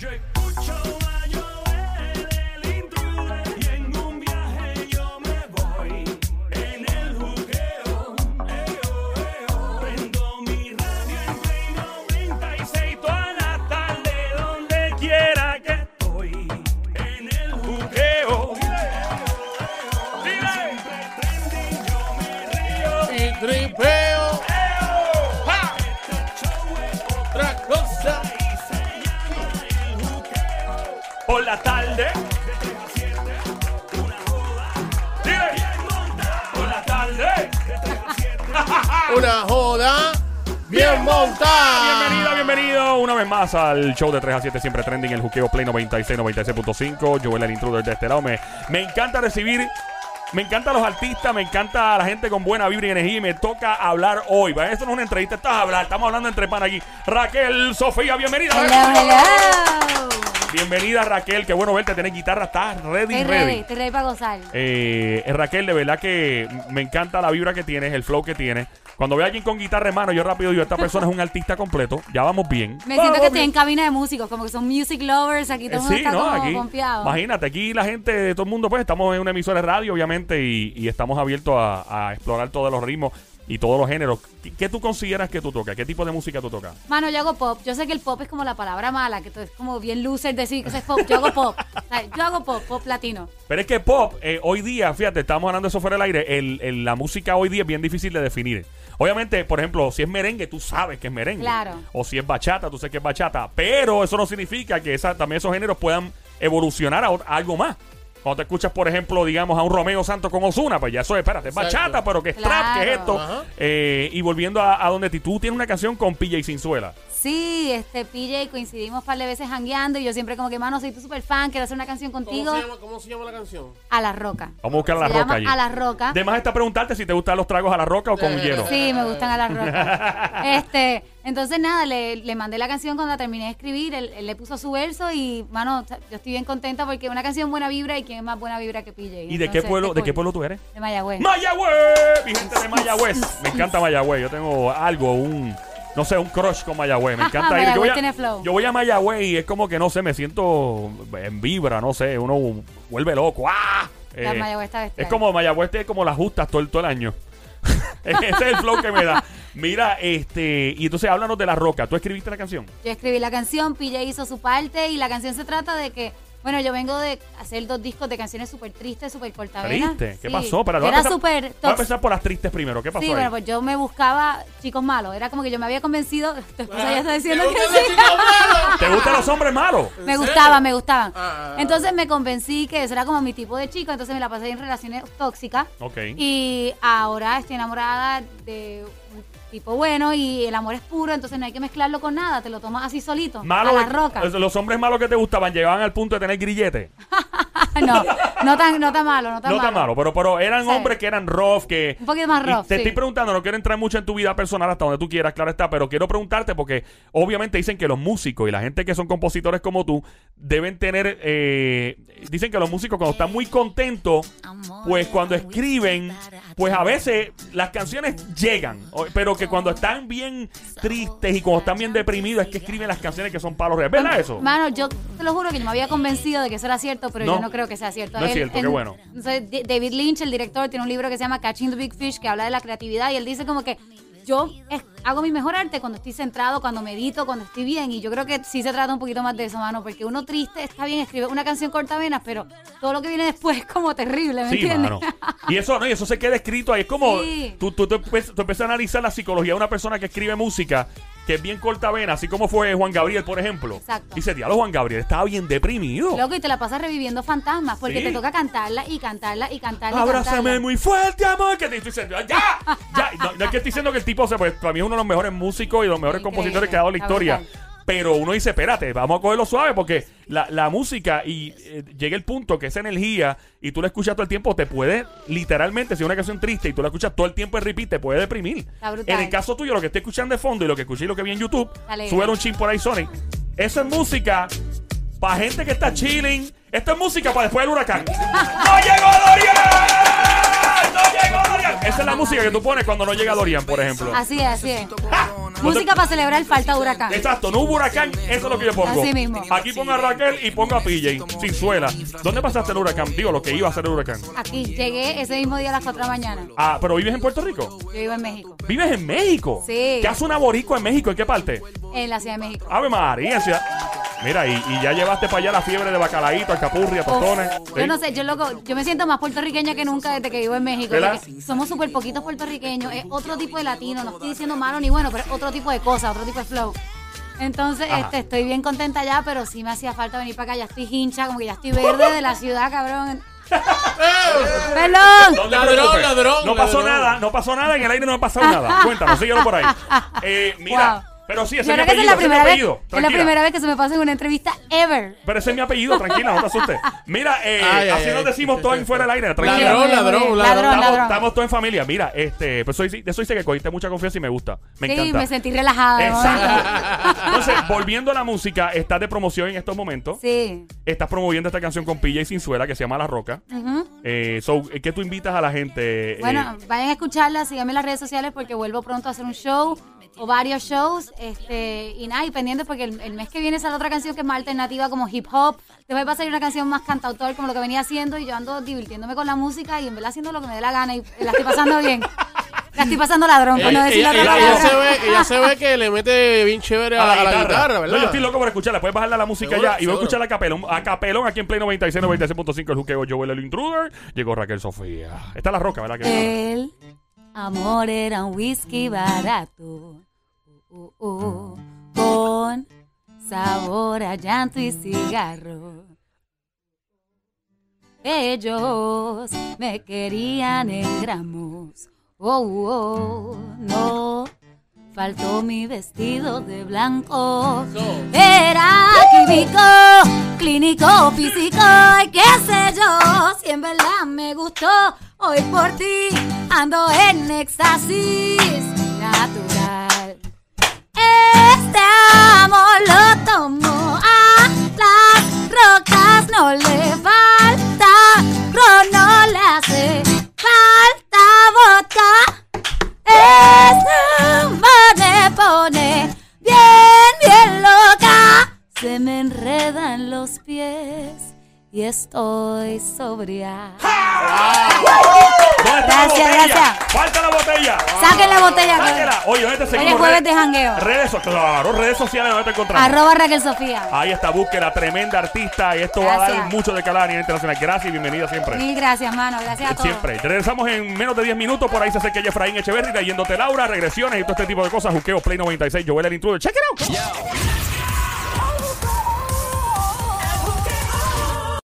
Yo Por la tarde. Dile. Por la tarde. Una joda bien montada. Bienvenida, bienvenido una vez más al show de 3 a 7, siempre trending, el juqueo Play 96, 96.5. Joel, el intruder de este lado. Me, me encanta recibir, me encantan los artistas, me encanta la gente con buena vibra y energía y me toca hablar hoy. ¿vale? Esto no es una entrevista, esto es hablar. Estamos hablando entre pan aquí. Raquel, Sofía, bienvenida. Hello, hello. Bienvenida, Raquel. Qué bueno verte. Tienes guitarra, estás ready, Estoy ready. ready, estoy ready para gozar. Eh, eh, Raquel, de verdad que me encanta la vibra que tienes, el flow que tienes. Cuando veo a alguien con guitarra en mano, yo rápido digo, esta persona es un artista completo. Ya vamos bien. Me siento que estoy en cabina de músicos, como que son music lovers, aquí todo el mundo Sí, está ¿no? como Aquí, confiado. imagínate, aquí la gente, todo el mundo, pues estamos en una emisora de radio, obviamente, y, y estamos abiertos a, a explorar todos los ritmos y todos los géneros. ¿Qué, qué tú consideras que tú tocas? ¿Qué tipo de música tú tocas? Mano, yo hago pop. Yo sé que el pop es como la palabra mala, que es como bien loser decir que es pop. Yo hago pop. O sea, yo hago pop, pop latino. Pero es que pop, eh, hoy día, fíjate, estamos hablando de eso fuera del aire, el, el- la música hoy día es bien difícil de definir. Obviamente, por ejemplo, si es merengue, tú sabes que es merengue. Claro. O si es bachata, tú sabes que es bachata. Pero eso no significa que esa, también esos géneros puedan evolucionar a algo más. Cuando te escuchas, por ejemplo, digamos, a un Romeo Santos con Osuna, pues ya eso es, espérate, es bachata, pero que es trap, que es Claro. esto. Eh, y volviendo a, a donde ti- tú tienes una canción con PJ Sinzuela. Sí, este PJ coincidimos un par de veces jangueando y yo siempre como que, mano, soy tu super fan, quiero hacer una canción ¿Cómo contigo. se, llama, ¿Cómo se llama la canción? A la roca. Vamos a buscar a la Se roca llama allí. A la roca. De más está preguntarte si te gustan los tragos a la roca o con hielo. Sí, me gustan a la roca. Este, entonces nada, le, le mandé la canción cuando la terminé de escribir, él, él le puso su verso y, mano, yo estoy bien contenta porque es una canción buena vibra y quién es más buena vibra que PJ. ¿Y de qué pueblo, de cool. qué pueblo tú eres? De Mayagüez. Mayagüez, mi gente de Mayagüez. Me encanta Mayagüez. Yo tengo algo, un, no sé, un crush con Mayagüez. Me encanta ir. Yo Mayagüez voy, a, tiene flow. yo voy a Mayagüez y es como que, no sé, me siento en vibra, no sé, uno vuelve loco. ¡Ah! La Mayagüez está bestial. es como Mayagüez es como las justas todo el, todo el año. Ese es el flow que me da. Mira, este, y entonces háblanos de La Roca. ¿Tú escribiste la canción? Yo escribí la canción, PJ hizo su parte y la canción se trata de que, bueno, yo vengo de hacer dos discos de canciones súper tristes, súper cortavenas. ¿Triste? ¿Qué Sí. pasó? Era súper Vamos a tóxico. empezar por las tristes primero. ¿Qué pasó Sí, ahí? bueno, pues yo me buscaba chicos malos. Era como que yo me había convencido. Tu esposa ya está diciendo ¿Te que sí. ¿Te gustan los hombres malos? Me ¿En gustaban, me gustaban. Ah. Entonces me convencí que eso era como mi tipo de chico, entonces me la pasé en relaciones tóxicas. Ok. Y ahora estoy enamorada de un tipo bueno y el amor es puro, entonces no hay que mezclarlo con nada, te lo tomas así solito, Malo, a la roca. Los hombres malos que te gustaban llegaban al punto de tener grillete. no, no tan, no tan malo, no tan no malo. tan malo, pero, pero eran Sí. hombres que eran rough, que... Un poquito más Y rough, Te sí. estoy preguntando, no quiero entrar mucho en tu vida personal hasta donde tú quieras, claro está, pero quiero preguntarte porque obviamente dicen que los músicos y la gente que son compositores como tú deben tener... eh, dicen que los músicos cuando están muy contentos, pues cuando escriben, pues a veces las canciones llegan, o- pero que cuando están bien tristes y cuando están bien deprimidos es que escriben las canciones que son palos reales. ¿Verdad eso? Mano, yo te lo juro que yo me había convencido de que eso era cierto, pero No. yo no creo que sea cierto. No es cierto, qué bueno. entonces, D- David Lynch, el director, tiene un libro que se llama Catching the Big Fish, que habla de la creatividad, y él dice como que yo hago mi mejor arte cuando estoy centrado, cuando medito, cuando estoy bien, y yo creo que sí se trata un poquito más de eso, mano, porque uno triste está bien, escribe una canción cortavenas, pero todo lo que viene después es como terrible, ¿me Sí, entiendes? mano. Y eso, no, y eso se queda escrito ahí. Es como Sí. tú, tú, tú empiezas, tú empiezas a analizar la psicología de una persona que escribe música que es bien corta vena, así como fue Juan Gabriel, por ejemplo. Exacto. Dice, diablo, Juan Gabriel estaba bien deprimido. Loco, y te la pasas reviviendo fantasmas, porque Sí. te toca cantarla y cantarla y cantarla. y Abrázame cantarla. muy fuerte, amor. Que te estoy diciendo, ¡ya! ¡Ya! No, no es que estoy diciendo que el tipo, o sea, pues, para mí es uno de los mejores músicos y de los mejores Increíble, compositores que ha dado la historia. Pero uno dice, espérate, vamos a cogerlo suave porque la, la música y eh, llega el punto que esa energía y tú la escuchas todo el tiempo te puede, literalmente, si es una canción triste y tú la escuchas todo el tiempo en repeat, te puede deprimir. En el caso tuyo, lo que estoy escuchando de fondo y lo que escuché y lo que vi en YouTube, sube un chin por ahí, Sonic. Eso es música para gente que está chilling. Esto es música para después del huracán. ¡No llegó Dorian! ¡No llegó Dorian! Esa es la música que tú pones cuando no llega Dorian, por ejemplo. Así es, así es. Música para celebrar falta de huracán. Exacto, no hubo huracán, eso es lo que yo pongo. Así mismo. Aquí pongo a Raquel y pongo a PJ, sin suela. ¿Dónde pasaste el huracán? Digo, lo que iba a ser el huracán. Aquí llegué ese mismo día a las 4 de la mañana. Ah, pero ¿vives en Puerto Rico? Yo vivo en México. ¿Vives en México? Sí. ¿Qué hace una boricua en México? ¿En qué parte? En la Ciudad de México. Ave María, ciudad- Mira, y, y ya llevaste para allá la fiebre de bacalaíto, alcapurria, tostones. Yo no sé, yo loco, yo me siento más puertorriqueña que nunca desde que vivo en México. Somos súper poquitos puertorriqueños, es otro tipo de latino, no estoy diciendo malo ni bueno, pero es otro tipo de cosa, otro tipo de flow. Entonces, este, estoy bien contenta ya, pero sí me hacía falta venir para acá, ya estoy hincha, como que ya estoy verde de la ciudad, cabrón. ¡Perdón! No Ladrón, ladrón, No pasó ladrón. nada, no pasó nada, en el aire no ha pasado nada. Cuéntanos, síguelo por ahí. Eh, mira, Wow. Pero sí, Yo ese es mi es apellido, ese la es mi primera vez, apellido. es la primera vez que se me pasa en una entrevista ever. Pero ese es mi apellido, tranquila, no te asustes. Mira, eh, Ay, así ay. nos decimos todos en fuera del aire, tranquila. Ladrón, ladrón, ladrón. ladrón, Estamos, estamos todos en familia. Mira, este, pues soy, de eso dice que cogiste mucha confianza y me gusta. Me sí, encanta. me sentí relajada. Exacto. Entonces, volviendo a la música, estás de promoción en estos momentos. Sí. Estás promoviendo esta canción con Pilla y Sinzuela que se llama La Roca. Ujú. Eh, so, ¿Qué tú invitas a la gente? eh, Bueno, vayan a escucharla, síganme en las redes sociales porque vuelvo pronto a hacer un show o varios shows. Este, y nada, y pendientes porque el, el mes que viene sale otra canción que es más alternativa como hip hop. Después va a salir una canción más cantautor como lo que venía haciendo y yo ando divirtiéndome con la música y en verdad haciendo lo que me dé la gana y la estoy pasando bien. La estoy pasando ladrón, por no decir la ella- ella se ve, ella se ve que le mete bien chévere a, la, a la guitarra, ¿verdad? No, yo estoy loco por escucharla. Puedes bajarle a la música Seguro, ya. Y voy a escuchar a capelón. A capelón aquí en Play 96, 96.5. El juqueo Joel el Intruder. Llegó Raquel Sofía. Esta es la roca, ¿verdad? Que El amor era un whisky barato. Uh, uh, uh, con sabor a llanto y cigarro. Ellos me querían en gramos. Oh, oh, no. Faltó mi vestido de blanco. Era químico, clínico, físico, y qué sé yo. Si en verdad me gustó, hoy por ti ando en éxtasis natural. Este amor lo tomo a las rocas, no le falta y estoy sobria. ¿Dónde está la Gracias, gracias. Falta la botella. Saquen la botella. que-. Oye, ¿dónde te Hoy seguimos? es jueves de jangueo. Redes, claro, redes sociales, ¿dónde te encontramos? Arroba Raquel Sofía. Ahí está, búsqueda, tremenda artista. Y esto va a dar Gracias. mucho de calidad a nivel internacional. Gracias y bienvenida siempre. Mil gracias, mano. Gracias a todos. Siempre. Regresamos en menos de 10 minutos. Por ahí se acerca Efraín Echeverri, yéndote Laura, regresiones y todo este tipo de cosas. Juqueo Play 96, Joel el Intruder. Check it out.